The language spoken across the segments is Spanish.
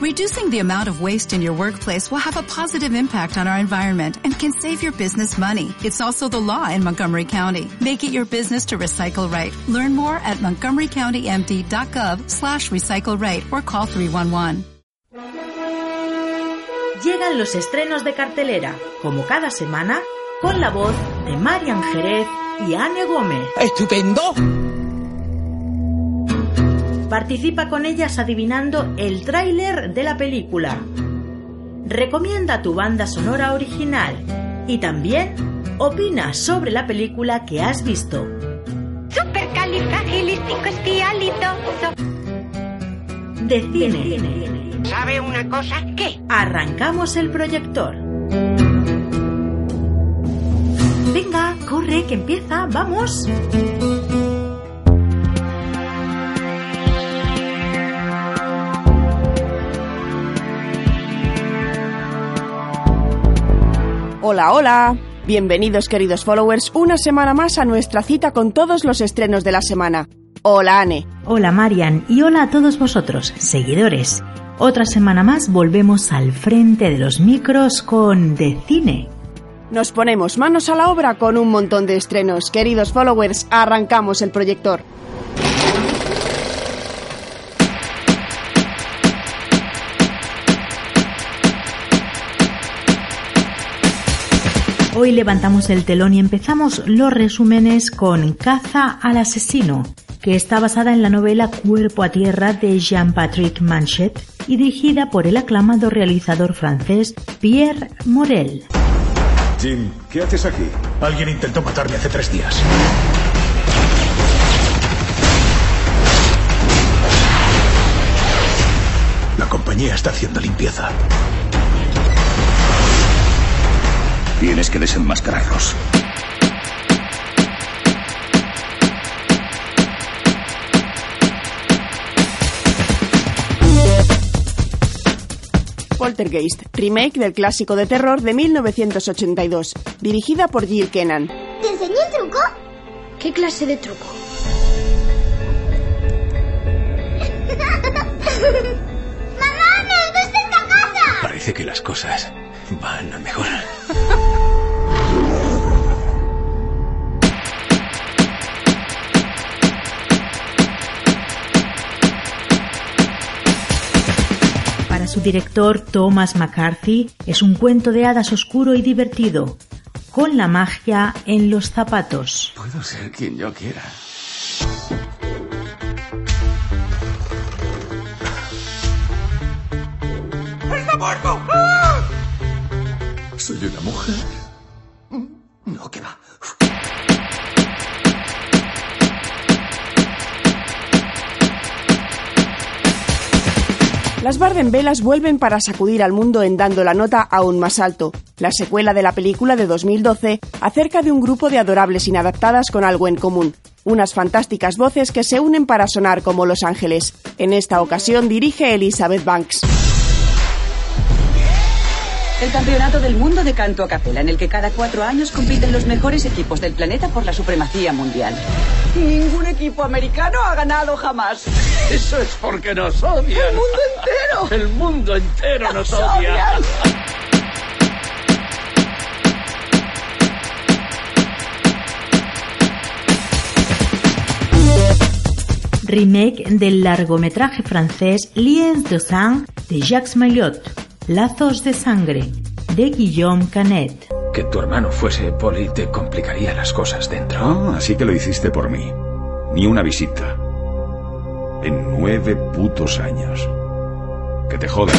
Reducing the amount of waste in your workplace will have a positive impact on our environment and can save your business money. It's also the law in Montgomery County. Make it your business to recycle right. Learn more at montgomerycountymd.gov slash recycle right or call 311. Llegan los estrenos de cartelera, como cada semana, con la voz de Marian Jerez y Anne Gómez. ¡Estupendo! Participa con ellas adivinando el tráiler de la película. Recomienda tu banda sonora original y también opina sobre la película que has visto. De cine. ¿Sabe una cosa? ¿Qué? Arrancamos el proyector. Venga, corre, que empieza, vamos. Hola, hola. Bienvenidos queridos followers una semana más a nuestra cita con todos los estrenos de la semana. Hola Anne. Hola Marian y hola a todos vosotros, seguidores. Otra semana más volvemos al frente de los micros con De Cine. Nos ponemos manos a la obra con un montón de estrenos. Queridos followers, arrancamos el proyector. Hoy levantamos el telón y empezamos los resúmenes con Caza al asesino, que está basada en la novela Cuerpo a Tierra de Jean-Patrick Manchet y dirigida por el aclamado realizador francés Pierre Morel. Jim, ¿qué haces aquí? Alguien intentó matarme hace tres días. La compañía está haciendo limpieza. Tienes que desenmascararlos. Poltergeist, remake del clásico de terror de 1982, dirigida por Jill Kennan. ¿Te enseñé el truco? ¿Qué clase de truco? ¡Mamá, me gusta esta casa! Parece que las cosas van a mejorar. Para su director Thomas McCarthy es un cuento de hadas oscuro y divertido, con la magia en los zapatos. Puedo ser quien yo quiera. ¡Está muerto! ¿Soy una mujer? No, que va. Las Bardenvelas vuelven para sacudir al mundo en dando la nota aún más alto. La secuela de la película de 2012 acerca de un grupo de adorables inadaptadas con algo en común. Unas fantásticas voces que se unen para sonar como Los Ángeles. En esta ocasión dirige Elizabeth Banks. El Campeonato del Mundo de Canto a Capela, en el que cada cuatro años compiten los mejores equipos del planeta por la supremacía mundial. Ningún equipo americano ha ganado jamás. Eso es porque nos odian. ¡El mundo entero! El mundo entero nos, ¡Nos odia. odian! Remake del largometraje francés Liens de sang de Jacques Maillot, Lazos de sangre, de Guillaume Canet. Que tu hermano fuese poli te complicaría las cosas dentro. Ah, así que lo hiciste por mí. Ni una visita. En nueve putos años. Que te jodan.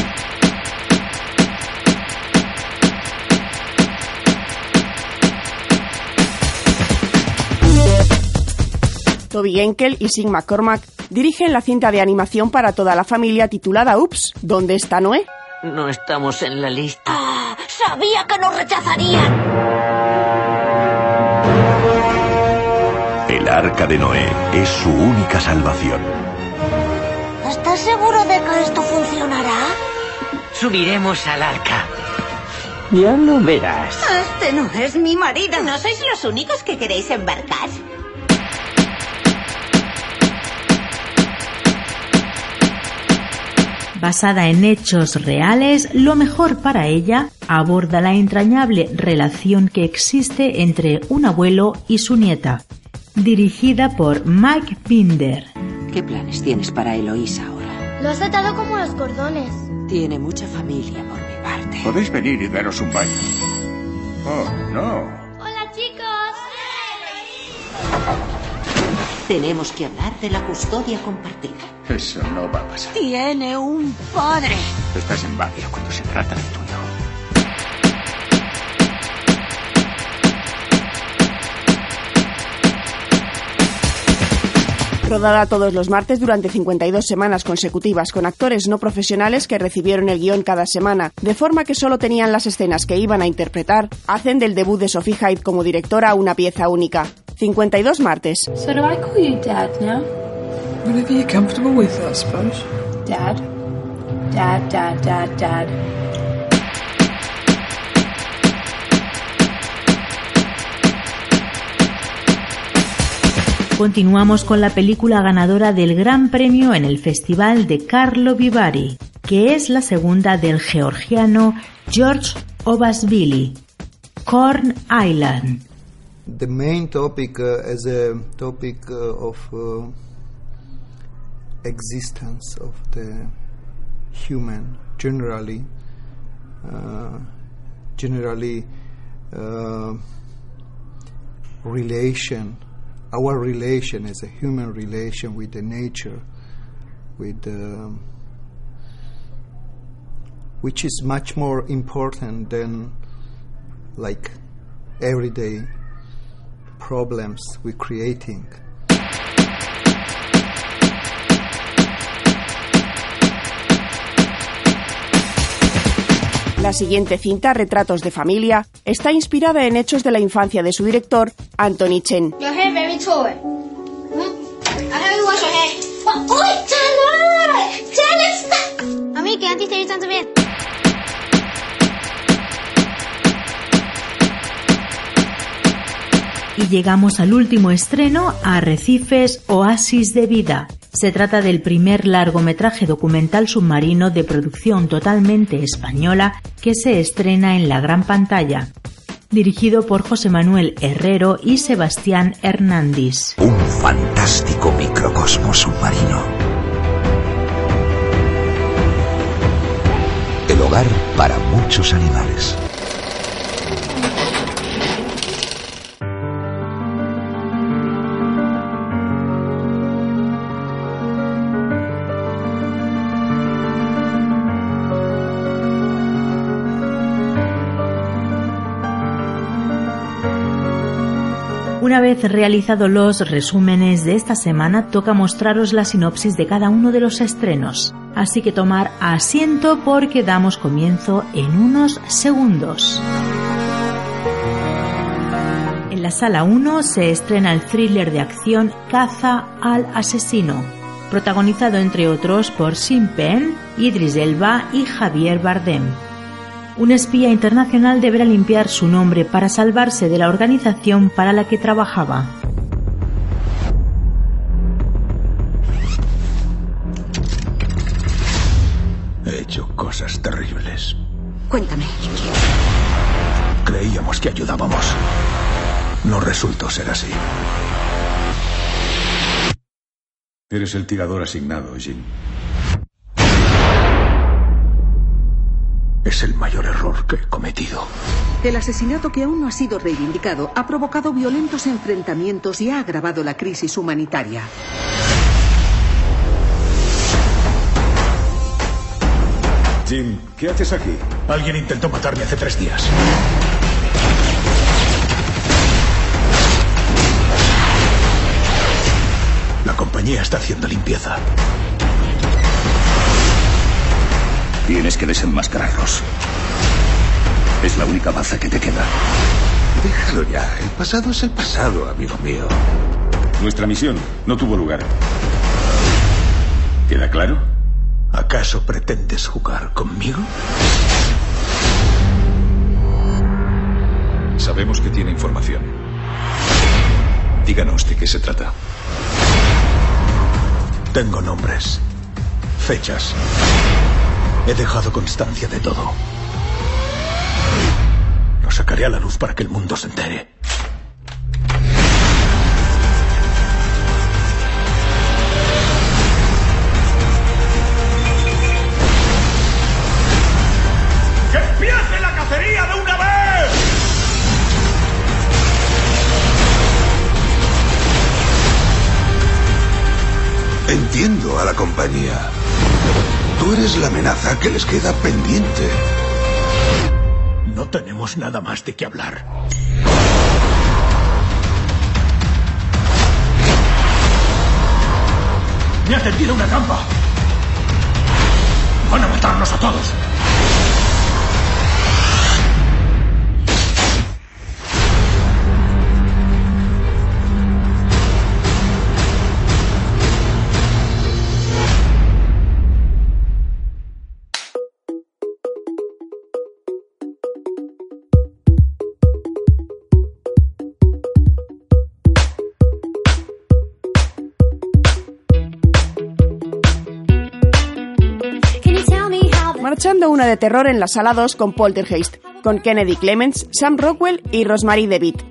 Toby Genkel y Sig McCormack dirigen la cinta de animación para toda la familia titulada Ups, ¿dónde está Noé? No estamos en la lista. ¡Ah! ¡Sabía que nos rechazarían! El arca de Noé es su única salvación. ¿Estás seguro de que esto funcionará? Subiremos al arca. Ya lo verás. Este no es mi marido. ¿No sois los únicos que queréis embarcar? Basada en hechos reales, Lo mejor para ella aborda la entrañable relación que existe entre un abuelo y su nieta. Dirigida por Mike Binder. ¿Qué planes tienes para Eloísa ahora? Lo has atado como los cordones. Tiene mucha familia por mi parte. Podéis venir y daros un baño. Oh, no. Tenemos que hablar de la custodia compartida. Eso no va a pasar. Tiene un padre. Estás en Badia cuando se trata de tuyo. Rodada todos los martes durante 52 semanas consecutivas con actores no profesionales que recibieron el guion cada semana, de forma que solo tenían las escenas que iban a interpretar, hacen del debut de Sophie Hyde como directora una pieza única. 52 martes. So do I call you Dad now? Whatever you're comfortable with, I suppose. Dad. Dad, Dad, Dad, Dad. Continuamos con la película ganadora del Gran Premio en el Festival de Carlo Vivari, que es la segunda del georgiano George Obasvili, Corn Island. The main topic uh, is a topic uh, of uh, existence of the human generally, uh, generally uh, relation our relation as a human relation with the nature, with um, which is much more important than like everyday problems we're creating. La siguiente cinta, Retratos de Familia, está inspirada en hechos de la infancia de su director, Anthony Chen. A mí, que antes te he Y llegamos al último estreno, Arrecifes, Oasis de Vida. Se trata del primer largometraje documental submarino de producción totalmente española que se estrena en la gran pantalla. Dirigido por José Manuel Herrero y Sebastián Hernández. Un fantástico microcosmos submarino. El hogar para muchos animales. Vez realizados los resúmenes de esta semana, toca mostraros la sinopsis de cada uno de los estrenos. Así que tomar asiento porque damos comienzo en unos segundos. En la sala 1 se estrena el thriller de acción Caza al asesino, protagonizado entre otros por Sean Penn, Idris Elba y Javier Bardem un espía internacional deberá limpiar su nombre para salvarse de la organización para la que trabajaba. He hecho cosas terribles. Cuéntame. Creíamos que ayudábamos. No resultó ser así. Eres el tirador asignado, Jin. Es el mayor error que he cometido. El asesinato que aún no ha sido reivindicado ha provocado violentos enfrentamientos y ha agravado la crisis humanitaria. Jim, ¿qué haces aquí? Alguien intentó matarme hace tres días. La compañía está haciendo limpieza. Tienes que desenmascararlos. Es la única baza que te queda. Déjalo ya. El pasado es el pasado, amigo mío. Nuestra misión no tuvo lugar. ¿Queda claro? ¿Acaso pretendes jugar conmigo? Sabemos que tiene información. Díganos de qué se trata. Tengo nombres, fechas, He dejado constancia de todo. Lo sacaré a la luz para que el mundo se entere. ¡Que empiece la cacería de una vez! Entiendo a la compañía. Tú eres la amenaza que les queda pendiente. No tenemos nada más de qué hablar. ¡Me ha tendido una trampa! ¡Van a matarnos a todos! Marchando una de terror en la sala 2 con Poltergeist, con Kennedy Clements, Sam Rockwell y Rosemary DeWitt.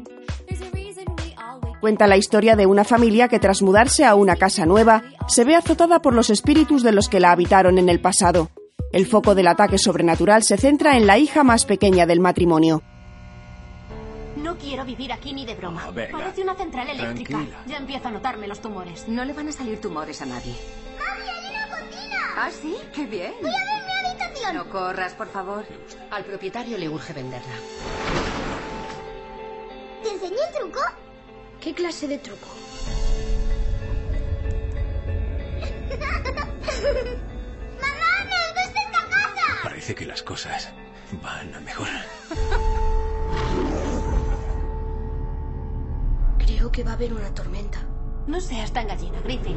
Cuenta la historia de una familia que tras mudarse a una casa nueva, se ve azotada por los espíritus de los que la habitaron en el pasado. El foco del ataque sobrenatural se centra en la hija más pequeña del matrimonio. No quiero vivir aquí ni de broma. Ah, venga. Parece una central eléctrica. Tranquila. Ya empiezo a notarme los tumores. No le van a salir tumores a nadie. ¿Ah, sí? ¡Qué bien! Voy a ver No corras, por favor. Al propietario le urge venderla. ¿Te enseñé el truco? ¿Qué clase de truco? ¡Mamá, me gusta esta casa! Parece que las cosas van a mejorar. Creo que va a haber una tormenta. No seas tan gallina, Griffin.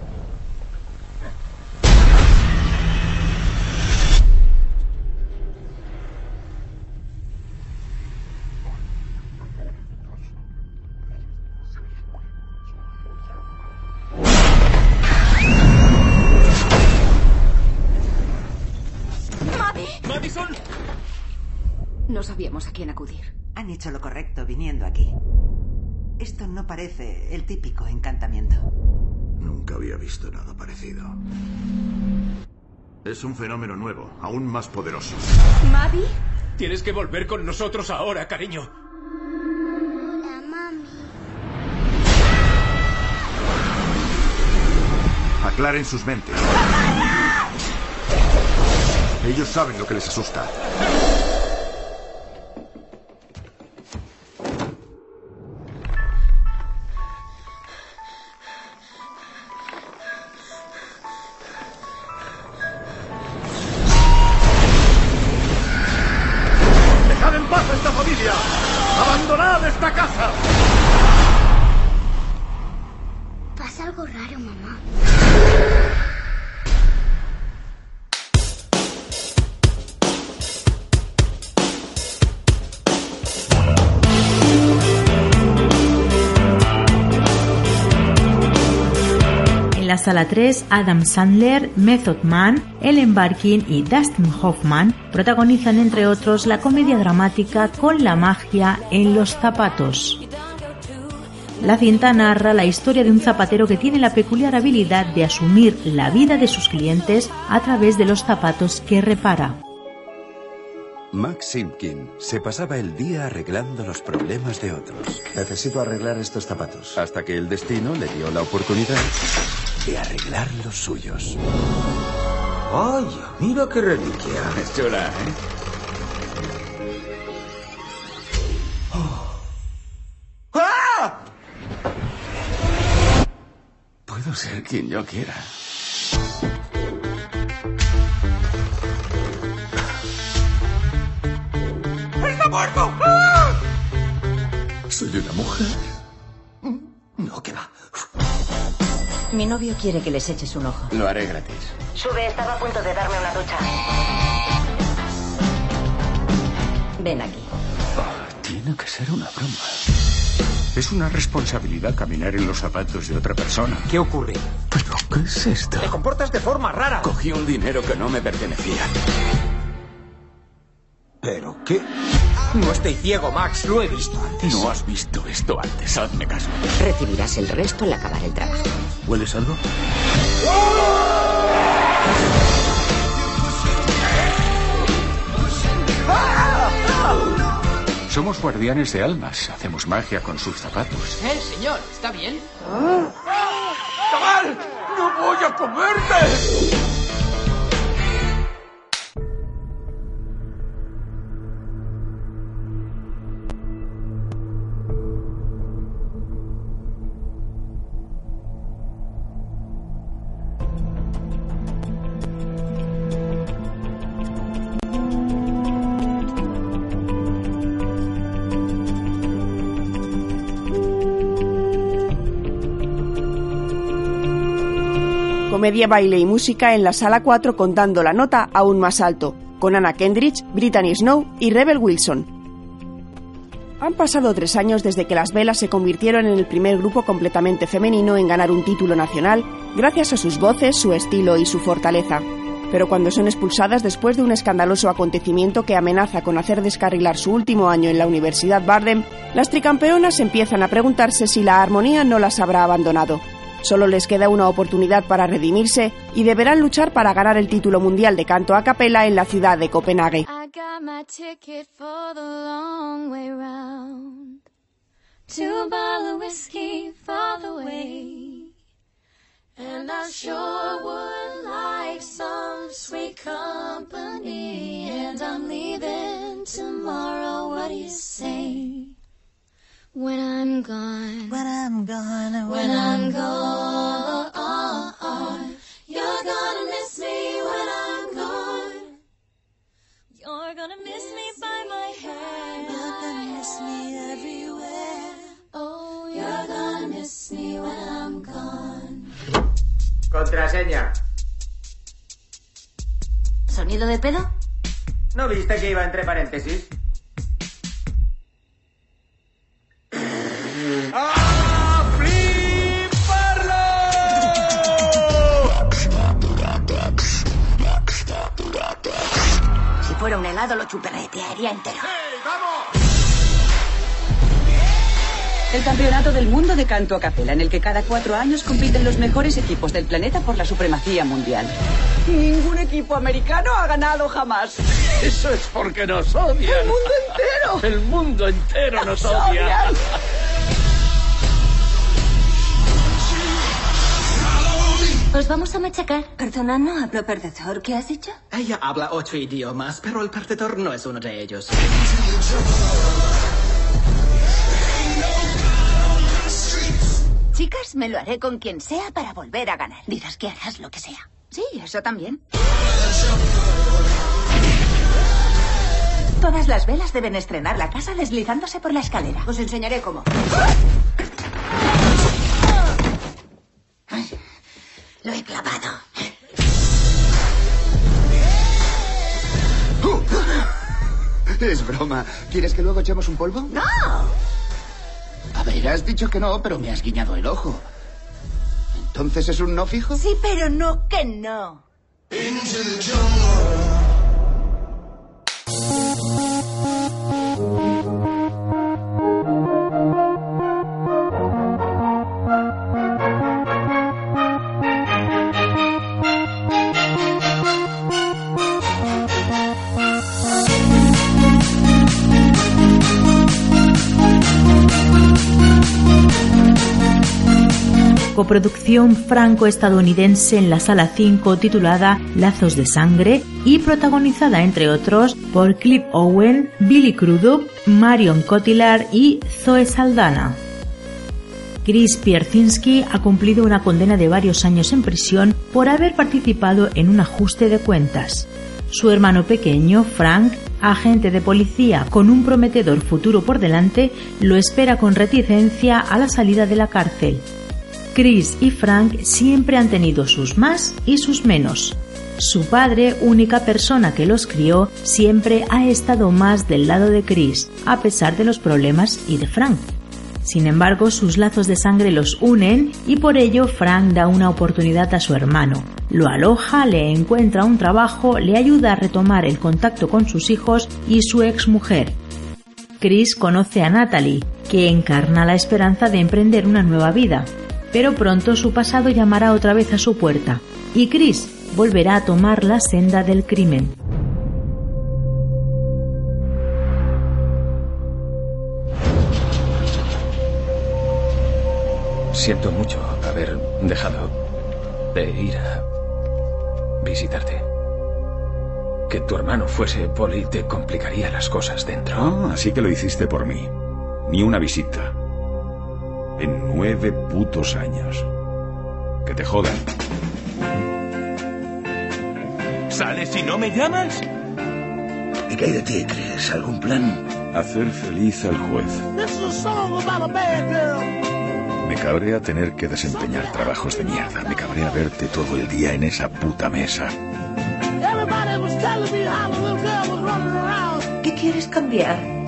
sabíamos a quién acudir. Han hecho lo correcto viniendo aquí. Esto no parece el típico encantamiento. Nunca había visto nada parecido. Es un fenómeno nuevo, aún más poderoso. ¿Maddie? Tienes que volver con nosotros ahora, cariño. Hola, mami. Aclaren sus mentes. Ellos saben lo que les asusta. La sala 3, Adam Sandler, Method Man, Ellen Barkin y Dustin Hoffman protagonizan entre otros la comedia dramática Con la magia en los zapatos. La cinta narra la historia de un zapatero que tiene la peculiar habilidad de asumir la vida de sus clientes a través de los zapatos que repara. Max Simpkin se pasaba el día arreglando los problemas de otros. Necesito arreglar estos zapatos. Hasta que el destino le dio la oportunidad de arreglar los suyos. ¡Ay, mira qué reliquia! Es ¿eh? ¡Oh! ¡Ah! Puedo ser quien yo quiera. ¡Está muerto! Soy una mujer novio quiere que les eches un ojo. Lo haré gratis. Sube, estaba a punto de darme una ducha. Ven aquí. Tiene que ser una broma. Es una responsabilidad caminar en los zapatos de otra persona. ¿Qué ocurre? ¿Pero qué es esto? Te comportas de forma rara. Cogí un dinero que no me pertenecía. ¿Pero qué? No estoy ciego, Max. Lo he visto antes. No has visto esto antes. Hazme caso. Recibirás el resto al acabar el trabajo. ¿Hueles algo? Somos guardianes de almas. Hacemos magia con sus zapatos. Eh, señor, ¿está bien? ¡Chaval! ¡No voy a comerte! Comedia, baile y música en la sala 4 contando la nota aún más alto, con Anna Kendrick, Brittany Snow y Rebel Wilson. Han pasado tres años desde que las Velas se convirtieron en el primer grupo completamente femenino en ganar un título nacional, gracias a sus voces, su estilo y su fortaleza. Pero cuando son expulsadas después de un escandaloso acontecimiento que amenaza con hacer descarrilar su último año en la Universidad Bardem, las tricampeonas empiezan a preguntarse si la armonía no las habrá abandonado. Solo les queda una oportunidad para redimirse y deberán luchar para ganar el título mundial de canto a capela en la ciudad de Copenhague. Tomorrow. What say? When I'm gone. When I'm gone. When I'm gone. You're gonna miss me when I'm gone. You're gonna miss me by my hair. You're gonna miss me everywhere. Oh, you're gonna miss me when I'm gone. Contraseña. ¿Sonido de pedo? ¿No viste que iba entre paréntesis? ¡Ah, Si fuera un helado lo chuperretearía entero. El Campeonato del Mundo de Canto a Capela, en el que cada cuatro años compiten los mejores equipos del planeta por la supremacía mundial. Ningún equipo americano ha ganado jamás. Eso es porque nos odian. ¡El mundo entero! El mundo entero nos, Nos odia. odian. Os vamos a machacar. Perdona, no hablo perdedor. ¿Qué has dicho? Ella habla ocho idiomas, pero el perdedor no es uno de ellos. Chicas, me lo haré con quien sea para volver a ganar. Dirás que harás lo que sea. Sí, eso también. Todas las velas deben estrenar la casa deslizándose por la escalera. Os enseñaré cómo. Ay, Lo he clavado. Es broma. ¿Quieres que luego echemos un polvo? ¡No! A ver, has dicho que no, pero me has guiñado el ojo. ¿Entonces es un no fijo? Sí, pero no que no. Coproducción franco-estadounidense en la sala 5 titulada Lazos de Sangre y protagonizada entre otros por Cliff Owen, Billy Crudup, Marion Cotillard y Zoe Saldana. Chris Pierzinski ha cumplido una condena de varios años en prisión por haber participado en un ajuste de cuentas. Su hermano pequeño, Frank, agente de policía con un prometedor futuro por delante, lo espera con reticencia a la salida de la cárcel. Chris y Frank siempre han tenido sus más y sus menos. Su padre, única persona que los crió, siempre ha estado más del lado de Chris, a pesar de los problemas y de Frank. Sin embargo, sus lazos de sangre los unen y por ello Frank da una oportunidad a su hermano. Lo aloja, le encuentra un trabajo, le ayuda a retomar el contacto con sus hijos y su exmujer. Chris conoce a Natalie, que encarna la esperanza de emprender una nueva vida, pero pronto su pasado llamará otra vez a su puerta y Chris volverá a tomar la senda del crimen. Siento mucho haber dejado de ir a visitarte. Que tu hermano fuese poli te complicaría las cosas dentro. Ah, así que lo hiciste por mí. Ni una visita. En nueve putos años. Que te jodan. ¿Sales y no me llamas? ¿Y qué hay de ti, Chris? ¿Algún plan? Hacer feliz al juez. Me cabrea tener que desempeñar trabajos de mierda. Me cabrea verte todo el día en esa puta mesa. ¿Qué quieres cambiar?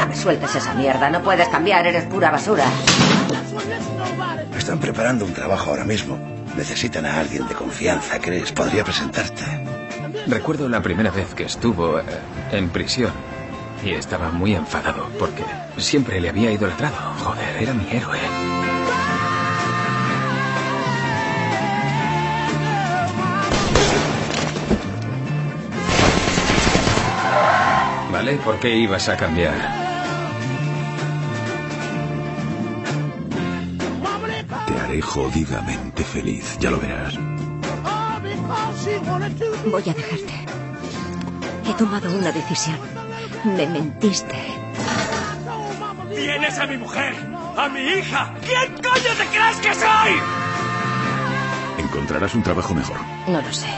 No me sueltes esa mierda. No puedes cambiar. Eres pura basura. Están preparando un trabajo ahora mismo. Necesitan a alguien de confianza. ¿Crees? Podría presentarte. Recuerdo la primera vez que estuvo eh, en prisión y estaba muy enfadado porque siempre le había idolatrado. Joder, era mi héroe. ¿Vale? ¿Por qué ibas a cambiar? Jodidamente feliz, ya lo verás. Voy a dejarte. He tomado una decisión. Me mentiste. ¡Tienes a mi mujer! ¡A mi hija! ¿Quién coño te crees que soy? Encontrarás un trabajo mejor. No lo sé.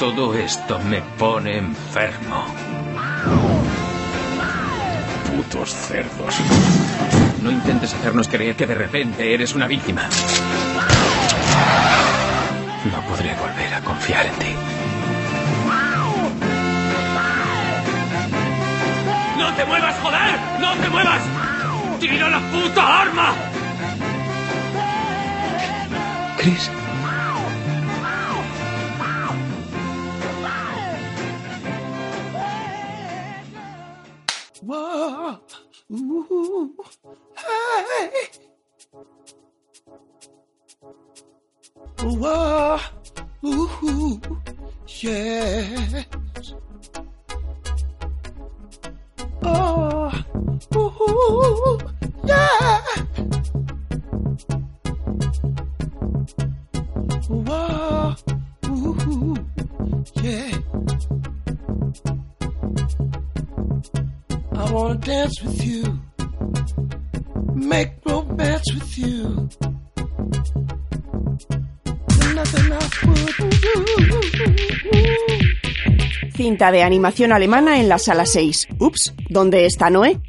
Todo esto me pone enfermo. Putos cerdos. No intentes hacernos creer que de repente eres una víctima. No podré volver a confiar en ti. ¡No te muevas, joder! ¡No te muevas! ¡Tira la puta arma! Chris. Whoa, ooh, yes. Oh, ooh, yeah. Ah, Whoa, ooh, yeah. I wanna dance with you, make romance with you. Cinta de animación alemana en la sala 6. Ups, ¿dónde está Noé?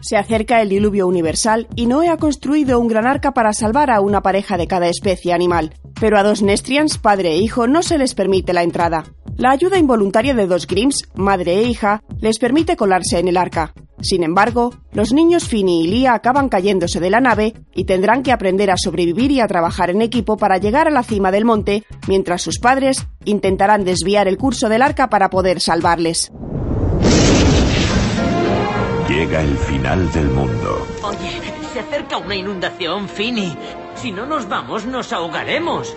Se acerca el diluvio universal y Noé ha construido un gran arca para salvar a una pareja de cada especie animal. Pero a dos Nestrians, padre e hijo, no se les permite la entrada. La ayuda involuntaria de dos Grimms, madre e hija, les permite colarse en el arca. Sin embargo, los niños Finny y Lia acaban cayéndose de la nave y tendrán que aprender a sobrevivir y a trabajar en equipo para llegar a la cima del monte, mientras sus padres intentarán desviar el curso del arca para poder salvarles. Llega el final del mundo. Oye, se acerca una inundación, Finny. Si no nos vamos, nos ahogaremos.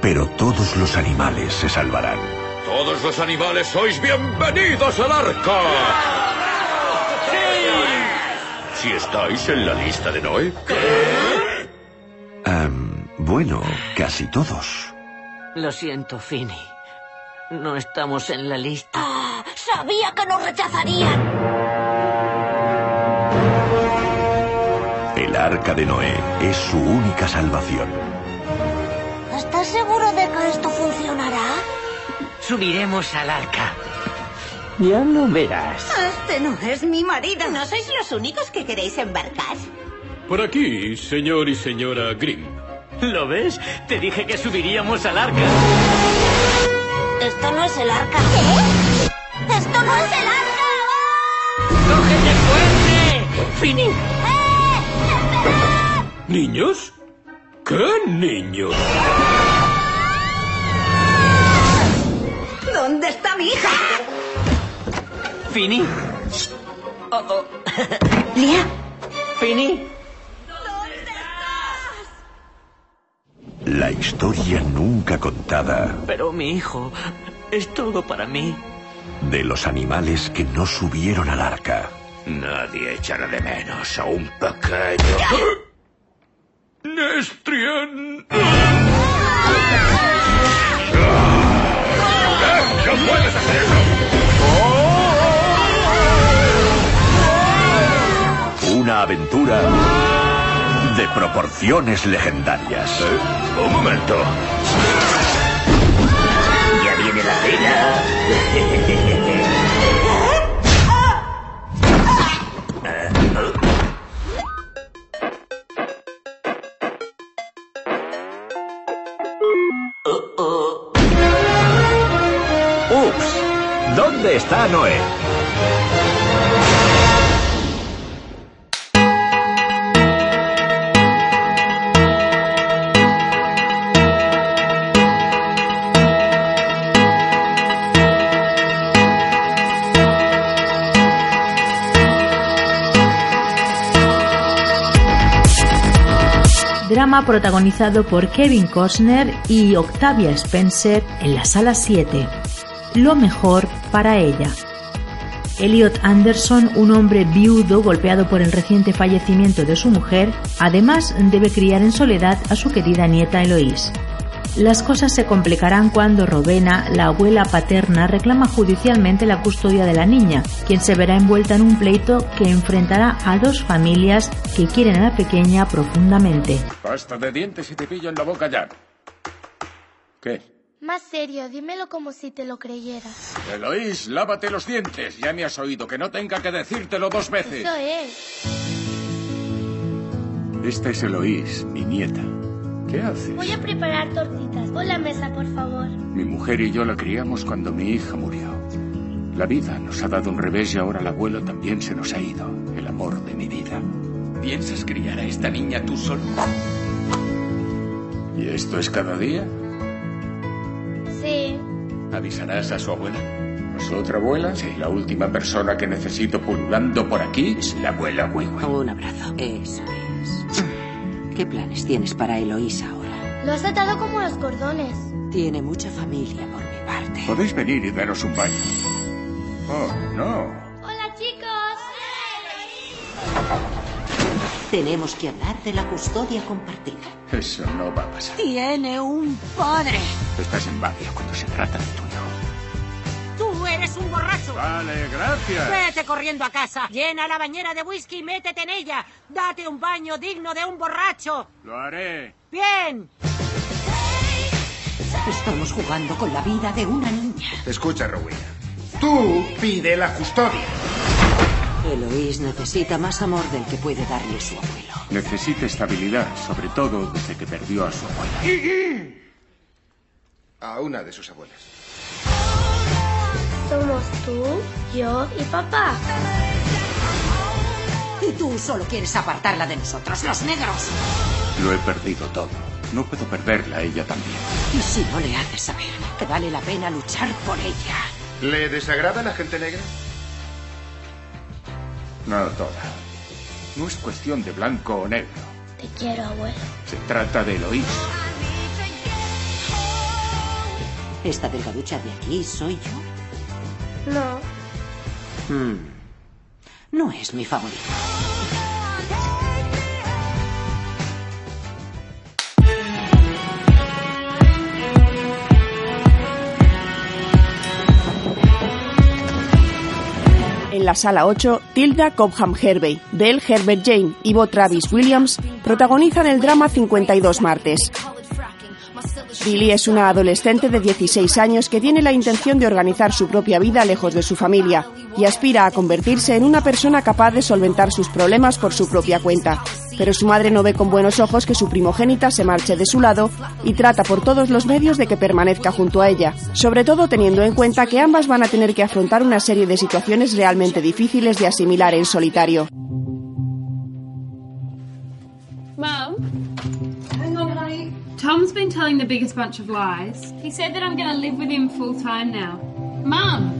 Pero todos los animales se salvarán. Todos los animales sois bienvenidos al arca. Si estáis en la lista de Noé. Am, bueno, casi todos. Lo siento, Finny. No estamos en la lista. Ah, sabía que nos rechazarían. El arca de Noé es su única salvación. ¿Estás seguro de que esto funcionará? Subiremos al arca. Ya lo verás. Este no es mi marido. ¿No sois los únicos que queréis embarcar? Por aquí, señor y señora Grimm. ¿Lo ves? Te dije que subiríamos al arca. Esto no es el arca. ¿Qué? ¡Esto no es el arca! ¡Cógete fuerte! ¡Fini! ¿Niños? ¿Qué niños? ¿Dónde está mi hija? ¿Fini? Oh, oh. ¿Lia? ¿Fini? La historia nunca contada Pero mi hijo es todo para mí. de los animales que no subieron al arca. Nadie echará de menos a un pequeño. ¡Nestrian! ¡No puedes hacer aventura de proporciones legendarias. Un momento. Ya viene la cena. ¡Ups! ¿Dónde está Noé? Protagonizado por Kevin Costner y Octavia Spencer en la sala 7. Lo mejor para ella. Elliot Anderson, un hombre viudo golpeado por el reciente fallecimiento de su mujer, además debe criar en soledad a su querida nieta Eloise. Las cosas se complicarán cuando Rowena, la abuela paterna, reclama judicialmente la custodia de la niña, quien se verá envuelta en un pleito que enfrentará a dos familias que quieren a la pequeña profundamente. Pasta de dientes y te pillo en la boca ya. ¿Qué? Más serio, dímelo como si te lo creyeras. Eloís, lávate los dientes. Ya me has oído que no tenga que decírtelo dos veces. Eso es. Esta es Eloís, mi nieta. ¿Qué haces? Voy a preparar tortitas. Pon la mesa, por favor. Mi mujer y yo la criamos cuando mi hija murió. La vida nos ha dado un revés y ahora el abuelo también se nos ha ido. El amor de mi vida. ¿Piensas criar a esta niña tú solo? ¿Y esto es cada día? Sí. ¿Avisarás a su abuela? ¿A su otra abuela? Sí. La última persona que necesito pululando por aquí es la abuela Wiwi. Un abrazo. Eso es. ¿Qué planes tienes para Eloísa ahora? Lo has atado como los cordones. Tiene mucha familia por mi parte. Podéis venir y daros un baño. Oh, no. Hola, chicos. Tenemos que hablar de la custodia compartida. Eso no va a pasar. Tiene un padre. Estás en Badia cuando se trata de tu eres un borracho. Vale, gracias. Vete corriendo a casa. Llena la bañera de whisky y métete en ella. Date un baño digno de un borracho. Lo haré. Bien. Estamos jugando con la vida de una niña. Escucha, Rowena. Tú pide la custodia. Eloís necesita más amor del que puede darle su abuelo. Necesita estabilidad, sobre todo desde que perdió a su abuela. A una de sus abuelas. Somos tú, yo y papá. Y tú solo quieres apartarla de nosotros, los negros. Lo he perdido todo. No puedo perderla a ella también. Y si no le haces saber que vale la pena luchar por ella. ¿Le desagrada la gente negra? No toda. No es cuestión de blanco o negro. Te quiero, abuelo. Se trata de Eloís. Esta delgaducha de aquí soy yo. No. Hmm. No es mi favorita. En la sala 8, Tilda Cobham Hervey, Belle Herbert Jane y Bo Travis Williams protagonizan el drama 52 martes. Billy es una adolescente de 16 años que tiene la intención de organizar su propia vida lejos de su familia y aspira a convertirse en una persona capaz de solventar sus problemas por su propia cuenta. Pero su madre no ve con buenos ojos que su primogénita se marche de su lado y trata por todos los medios de que permanezca junto a ella, sobre todo teniendo en cuenta que ambas van a tener que afrontar una serie de situaciones realmente difíciles de asimilar en solitario. Mum? Hang on, honey. Tom's been telling the biggest bunch of lies. He said that I'm going to live with him full time now. Mum!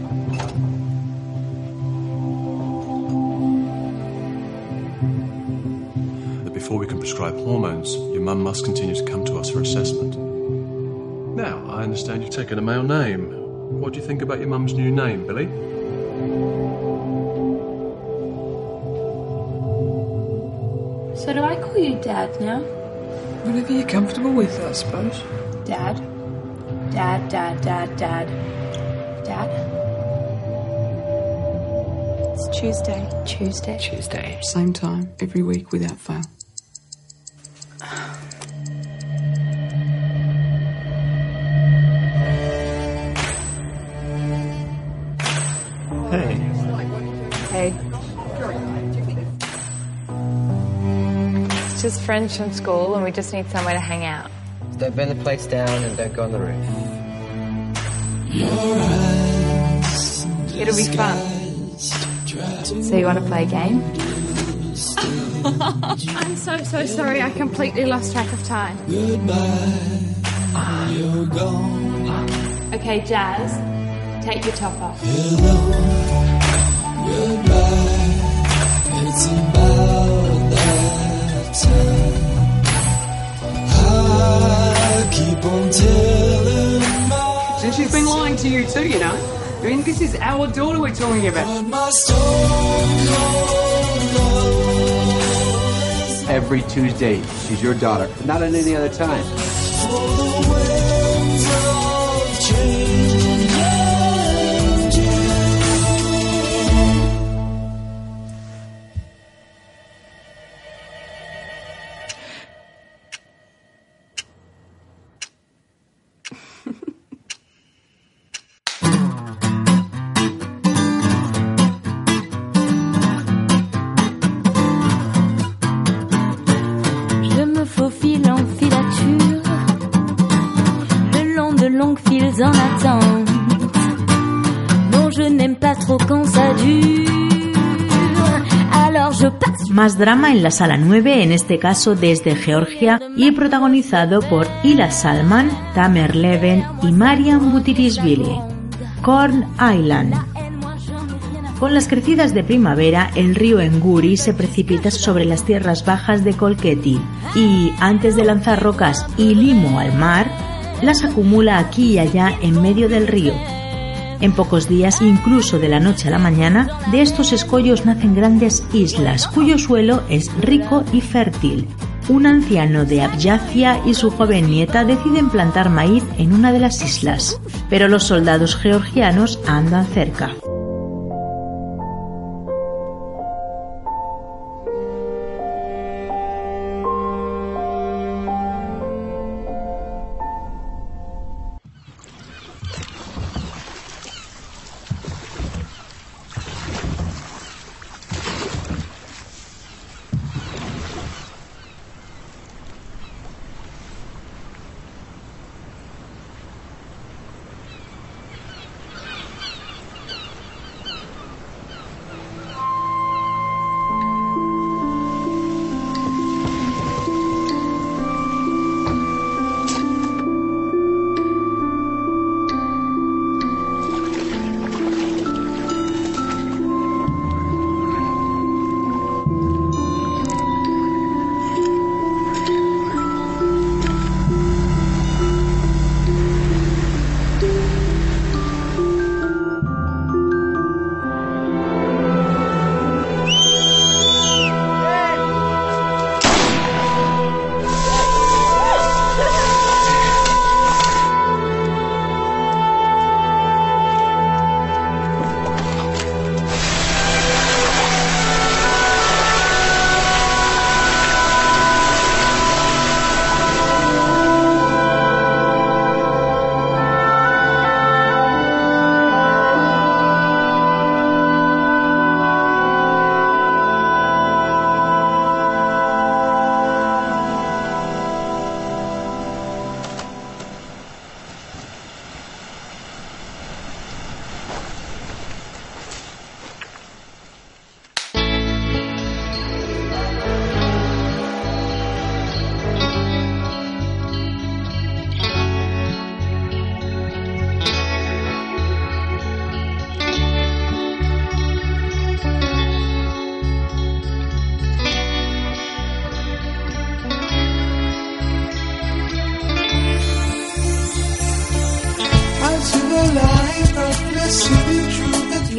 that before we can prescribe hormones, your mum must continue to come to us for assessment. Now, I understand you've taken a male name. What do you think about your mum's new name, Billy? So do I call you Dad now? Whatever you're comfortable with, I suppose. Dad? Dad, Dad, Dad, Dad. Dad? It's Tuesday. Tuesday. Tuesday. Same time, every week without fail. Friends from school and we just need somewhere to hang out. Don't burn the place down and don't go on the roof. It'll be fun. So you want to play a game? I'm so, so sorry. I completely lost track of time. Goodbye. Okay, Jazz, take your top off. It's about that time. Keep on telling my And she's been lying to you too, you know. I mean, this is our daughter we're talking about. Every Tuesday, she's your daughter. Not at any other time. Files en attente. Non, je n'aime pas trop quand ça dure, alors je passe. Más drama en la sala 9, en este caso desde Georgia, y protagonizado por Ila Salman, Tamer Leven y Mariam Butirisvili. Corn Island. Con las crecidas de primavera, el río Enguri se precipita sobre las tierras bajas de Kolketi y, antes de lanzar rocas y limo al mar, las acumula aquí y allá en medio del río. En pocos días, incluso de la noche a la mañana, de estos escollos nacen grandes islas cuyo suelo es rico y fértil. Un anciano de Abjacia y su joven nieta deciden plantar maíz en una de las islas, pero los soldados georgianos andan cerca.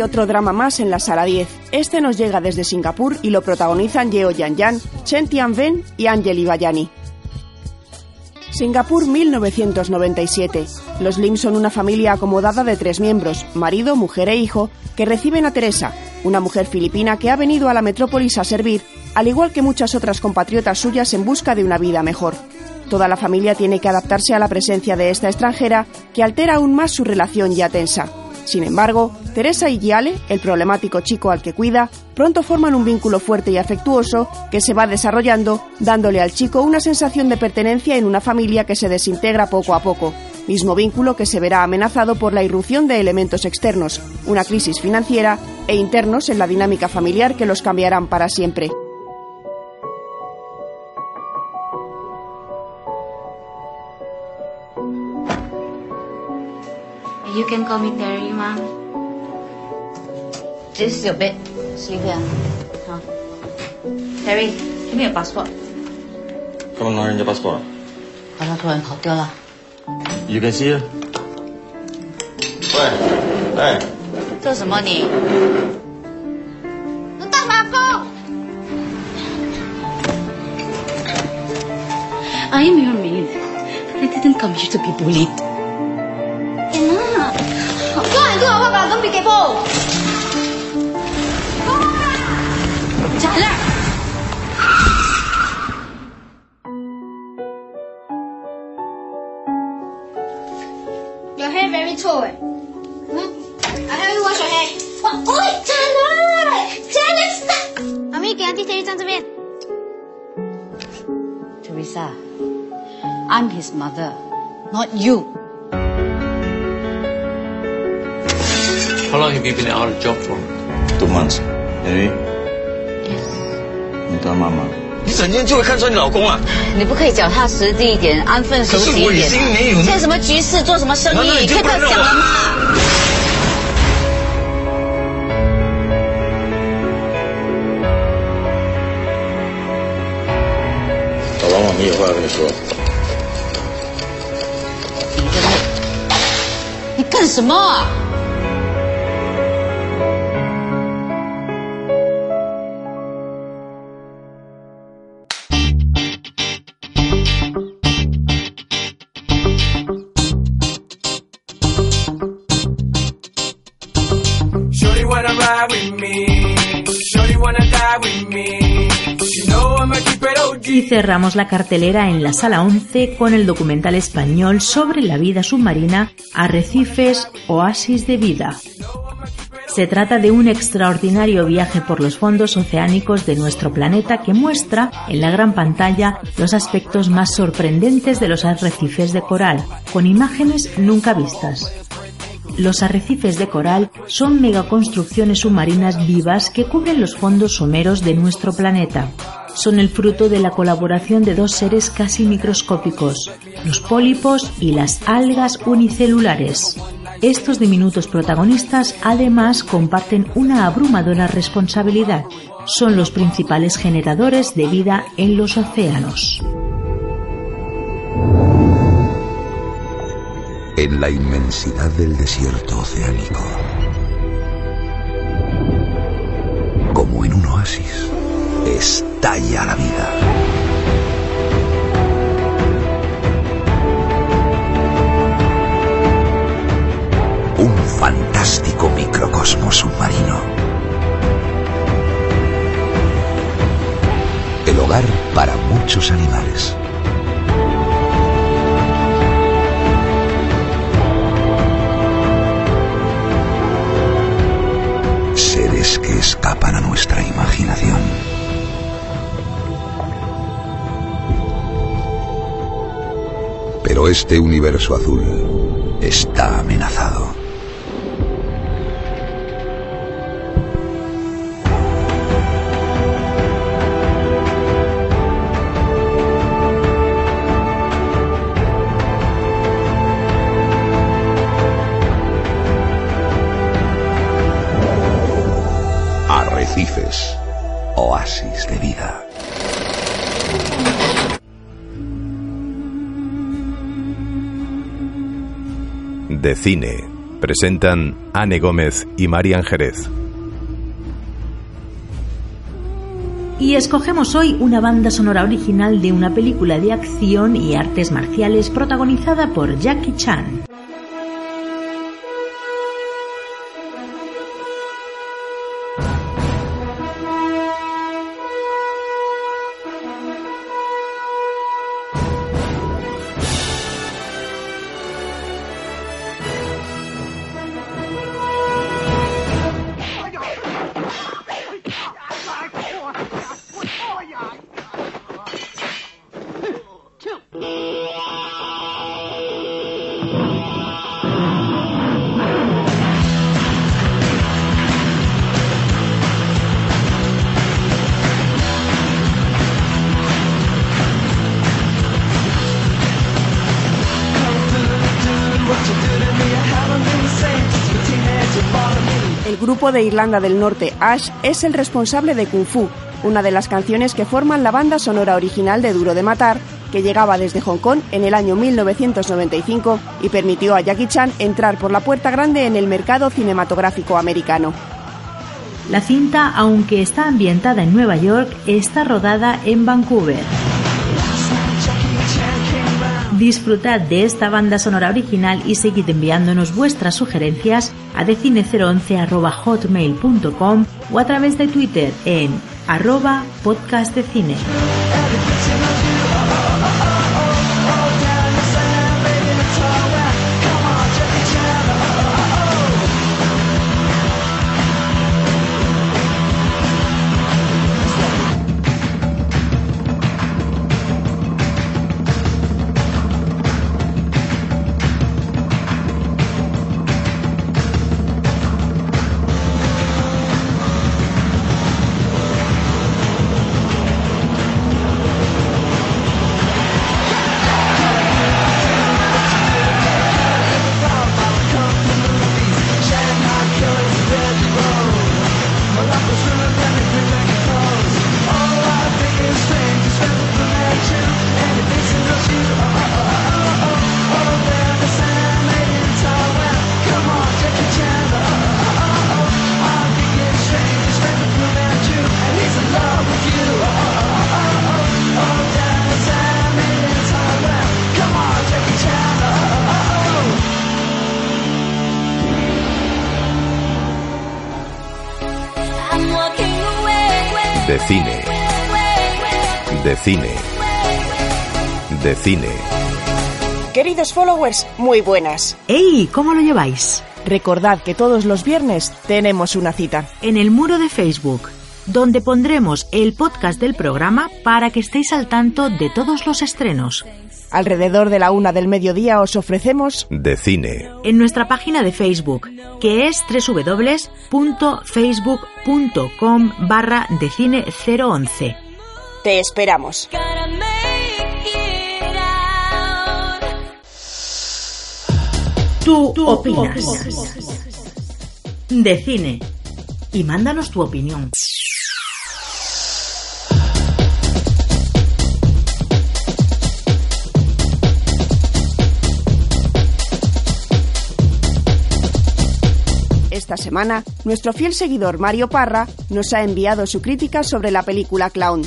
Otro drama más en la sala 10. Este nos llega desde Singapur y lo protagonizan Yeo Yan Yan, Chen Tianwen y Angeli Bayani. Singapur 1997. Los Lim son una familia acomodada de tres miembros, marido, mujer e hijo, que reciben a Teresa, una mujer filipina que ha venido a la metrópolis a servir, al igual que muchas otras compatriotas suyas en busca de una vida mejor. Toda la familia tiene que adaptarse a la presencia de esta extranjera, que altera aún más su relación ya tensa. Sin embargo, Teresa y Yale, el problemático chico al que cuida, pronto forman un vínculo fuerte y afectuoso que se va desarrollando, dándole al chico una sensación de pertenencia en una familia que se desintegra poco a poco. Mismo vínculo que se verá amenazado por la irrupción de elementos externos, una crisis financiera e internos en la dinámica familiar que los cambiarán para siempre. You can call me Terry, Mom. This is your bed. Sleep here. Huh. Terry, give me your passport. 干嘛拿人家 passport？好像突然跑掉了。 You can see 喂，哎，做什么你？你大马蜂！I'm your maid. I didn't come here to be bullied. Your hair very tall. I haven't your hair. Oh! Mommy, Auntie? Teresa, I'm his mother, not you. How long have you been out of job for? Two months. Hey. Yes. 你当妈妈，你整天就会看穿你老公啊？你不可以脚踏实地一点，安分守己一点。可是我已经没有现在什么局势，做什么生意，你就可以不要不能让我讲了吗？老王，我们有话要跟你说。你干什么 Y cerramos la cartelera en la sala 11 con el documental español sobre la vida submarina Arrecifes, Oasis de Vida. Se trata de un extraordinario viaje por los fondos oceánicos de nuestro planeta que muestra en la gran pantalla los aspectos más sorprendentes de los arrecifes de coral, con imágenes nunca vistas. Los arrecifes de coral son megaconstrucciones submarinas vivas que cubren los fondos someros de nuestro planeta. Son el fruto de la colaboración de dos seres casi microscópicos, los pólipos y las algas unicelulares. Estos diminutos protagonistas además comparten una abrumadora responsabilidad. Son los principales generadores de vida en los océanos. En la inmensidad del desierto oceánico, como en un oasis, estalla la vida. Un fantástico microcosmos submarino. El hogar para muchos animales. Seres que escapan a nuestra imaginación. Pero este universo azul está amenazado. Cine Presentan Anne Gómez y Marian Jerez. Y escogemos hoy una banda sonora original de una película de acción y artes marciales protagonizada por Jackie Chan. Grupo de Irlanda del Norte, Ash, es el responsable de Kung Fu, una de las canciones que forman la banda sonora original de Duro de Matar, que llegaba desde Hong Kong en el año 1995 y permitió a Jackie Chan entrar por la puerta grande en el mercado cinematográfico americano. La cinta, aunque está ambientada en Nueva York, está rodada en Vancouver. Disfrutad de esta banda sonora original y seguid enviándonos vuestras sugerencias a decine011.hotmail.com o a través de Twitter en arroba podcast. Cine. Queridos followers, muy buenas. ¡Ey! ¿Cómo lo lleváis? Recordad que todos los viernes tenemos una cita. En el muro de Facebook, donde pondremos el podcast del programa para que estéis al tanto de todos los estrenos. Alrededor de la una del mediodía os ofrecemos De cine. En nuestra página de Facebook, que es www.facebook.com barra de cine 011. Te esperamos. Tú opinas. De cine. Y mándanos tu opinión. Esta semana, nuestro fiel seguidor Mario Parra nos ha enviado su crítica sobre la película Clown.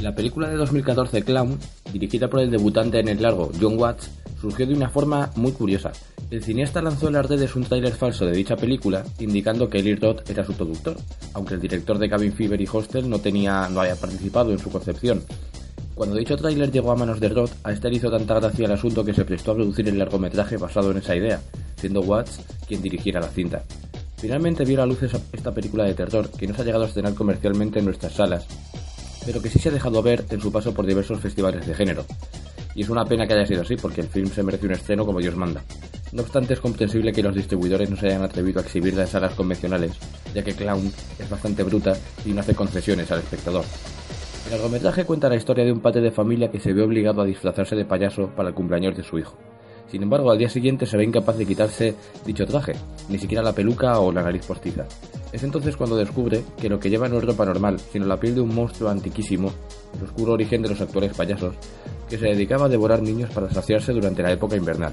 La película de 2014 Clown, dirigida por el debutante en el largo John Watts, surgió de una forma muy curiosa. El cineasta lanzó en las redes un tráiler falso de dicha película, indicando que Eli Roth era su productor, aunque el director de Cabin Fever y Hostel no, tenía, no había participado en su concepción. Cuando dicho tráiler llegó a manos de Roth, a este le hizo tanta gracia el asunto que se prestó a producir el largometraje basado en esa idea, siendo Watts quien dirigiera la cinta. Finalmente vio la luz esta película de terror, que no se ha llegado a estrenar comercialmente en nuestras salas, pero que sí se ha dejado ver en su paso por diversos festivales de género. Y es una pena que haya sido así, porque el film se merece un estreno como Dios manda. No obstante, es comprensible que los distribuidores no se hayan atrevido a exhibirla en salas convencionales, ya que Clown es bastante bruta y no hace concesiones al espectador. El largometraje cuenta la historia de un padre de familia que se ve obligado a disfrazarse de payaso para el cumpleaños de su hijo. Sin embargo, al día siguiente se ve incapaz de quitarse dicho traje, ni siquiera la peluca o la nariz postiza. Es entonces cuando descubre que lo que lleva no es ropa normal, sino la piel de un monstruo antiquísimo, el oscuro origen de los actuales payasos, que se dedicaba a devorar niños para saciarse durante la época invernal.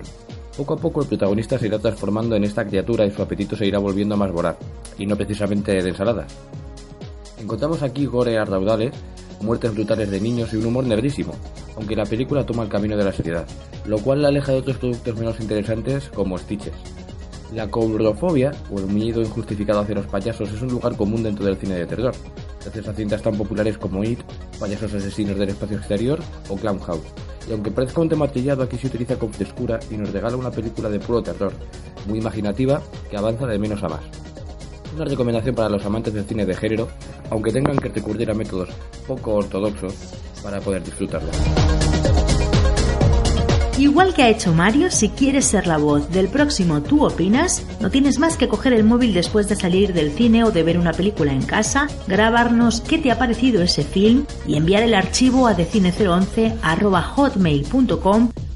Poco a poco el protagonista se irá transformando en esta criatura y su apetito se irá volviendo más voraz, y no precisamente de ensaladas. Encontramos aquí gore a raudales, muertes brutales de niños y un humor negrísimo, aunque la película toma el camino de la seriedad, lo cual la aleja de otros productos menos interesantes como Stitches. La coulrofobia, o el miedo injustificado hacia los payasos, es un lugar común dentro del cine de terror, gracias a cintas tan populares como It, Payasos Asesinos del Espacio Exterior o Clown House. Y aunque parezca un tema trillado, aquí se utiliza con frescura y nos regala una película de puro terror, muy imaginativa, que avanza de menos a más. Una recomendación para los amantes del cine de género, aunque tengan que recurrir a métodos poco ortodoxos para poder disfrutarla. Igual que ha hecho Mario, si quieres ser la voz del próximo Tú opinas, no tienes más que coger el móvil después de salir del cine o de ver una película en casa, grabarnos qué te ha parecido ese film y enviar el archivo a decine011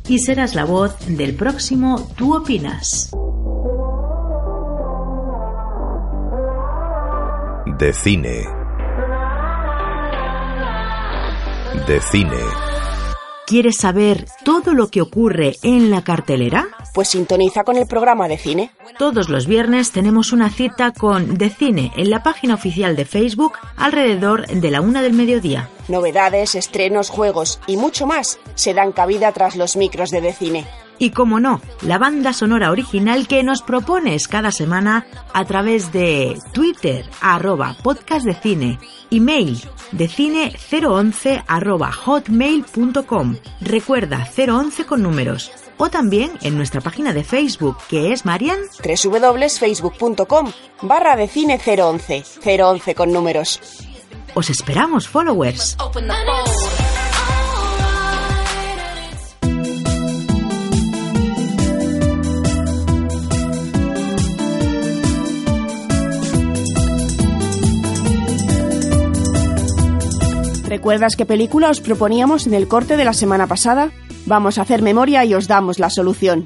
y serás la voz del próximo Tú opinas. De cine. De cine. ¿Quieres saber todo lo que ocurre en la cartelera? Pues sintoniza con el programa de cine. Todos los viernes tenemos una cita con De Cine en la página oficial de Facebook alrededor de la una del mediodía. Novedades, estrenos, juegos y mucho más se dan cabida tras los micros de De Cine. Y como no, la banda sonora original que nos propones cada semana a través de Twitter, arroba podcast de cine, email de cine 011 arroba hotmail.com. Recuerda 011 con números. O también en nuestra página de Facebook, que es Marian. www.facebook.com barra de cine 011. 011 con números. Os esperamos, followers. ¿Recuerdas qué película os proponíamos en el corte de la semana pasada? Vamos a hacer memoria y os damos la solución.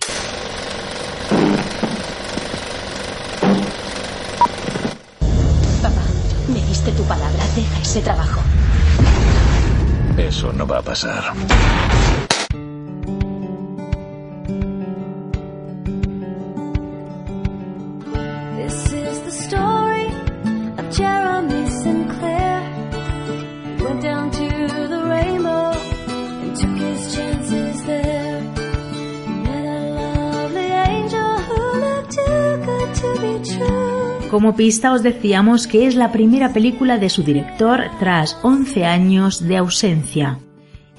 Trabajo. Eso no va a pasar. Como pista os decíamos que es la primera película de su director tras 11 años de ausencia.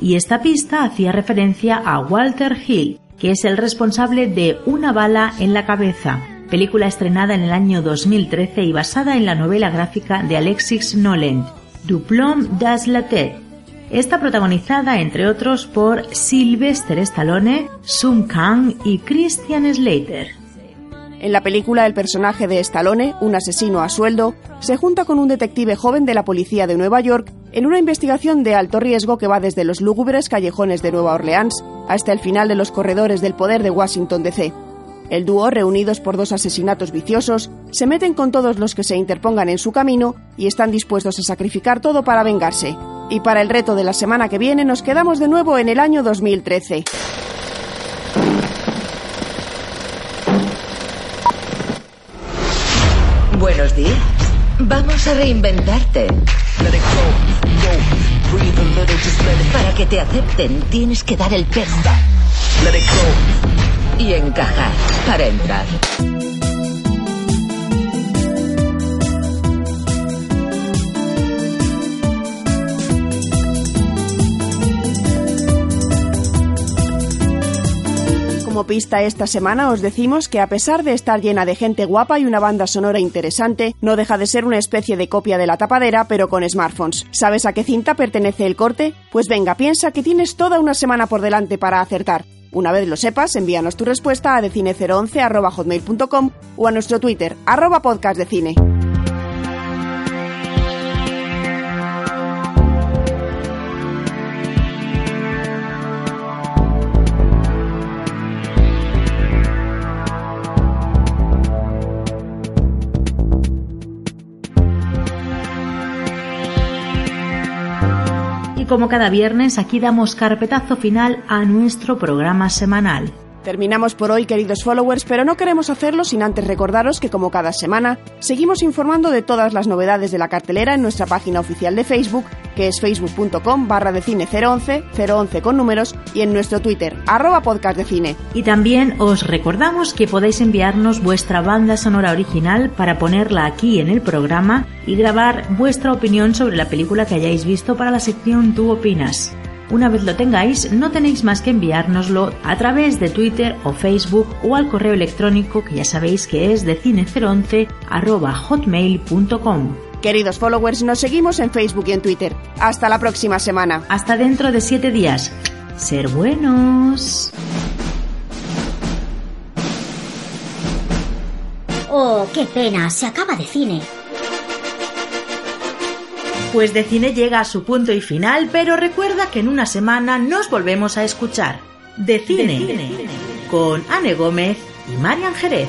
Y esta pista hacía referencia a Walter Hill, que es el responsable de Una bala en la cabeza, película estrenada en el año 2013 y basada en la novela gráfica de Alexis Noland, Duplom das la tête. Está protagonizada, entre otros, por Sylvester Stallone, Sun Kang y Christian Slater. En la película, el personaje de Stallone, un asesino a sueldo, se junta con un detective joven de la policía de Nueva York en una investigación de alto riesgo que va desde los lúgubres callejones de Nueva Orleans hasta el final de los corredores del poder de Washington DC. El dúo, reunidos por dos asesinatos viciosos, se meten con todos los que se interpongan en su camino y están dispuestos a sacrificar todo para vengarse. Y para el reto de la semana que viene nos quedamos de nuevo en el año 2013. A reinventarte. Para que te acepten, tienes que dar el peso. Y encajar para entrar. Como pista esta semana os decimos que a pesar de estar llena de gente guapa y una banda sonora interesante, no deja de ser una especie de copia de la tapadera pero con smartphones. ¿Sabes a qué cinta pertenece el corte? Pues venga, piensa que tienes toda una semana por delante para acertar. Una vez lo sepas, envíanos tu respuesta a decine011 o a nuestro Twitter, arroba podcast de cine. Como cada viernes, aquí damos carpetazo final a nuestro programa semanal. Terminamos por hoy, queridos followers, pero no queremos hacerlo sin antes recordaros que, como cada semana, seguimos informando de todas las novedades de la cartelera en nuestra página oficial de Facebook, que es facebook.com barra de cine 011, 011 con números, y en nuestro Twitter, arroba podcast de cine. Y también os recordamos que podéis enviarnos vuestra banda sonora original para ponerla aquí en el programa y grabar vuestra opinión sobre la película que hayáis visto para la sección Tú opinas. Una vez lo tengáis, no tenéis más que enviárnoslo a través de Twitter o Facebook o al correo electrónico que ya sabéis que es de cine011 hotmail.com. Queridos followers, nos seguimos en Facebook y en Twitter. Hasta la próxima semana. Hasta dentro de siete días. Ser buenos. Oh, qué pena, se acaba de cine. Pues de cine llega a su punto y final, pero recuerda que en una semana nos volvemos a escuchar. De cine, de cine. con Anne Gómez y Marian Jerez.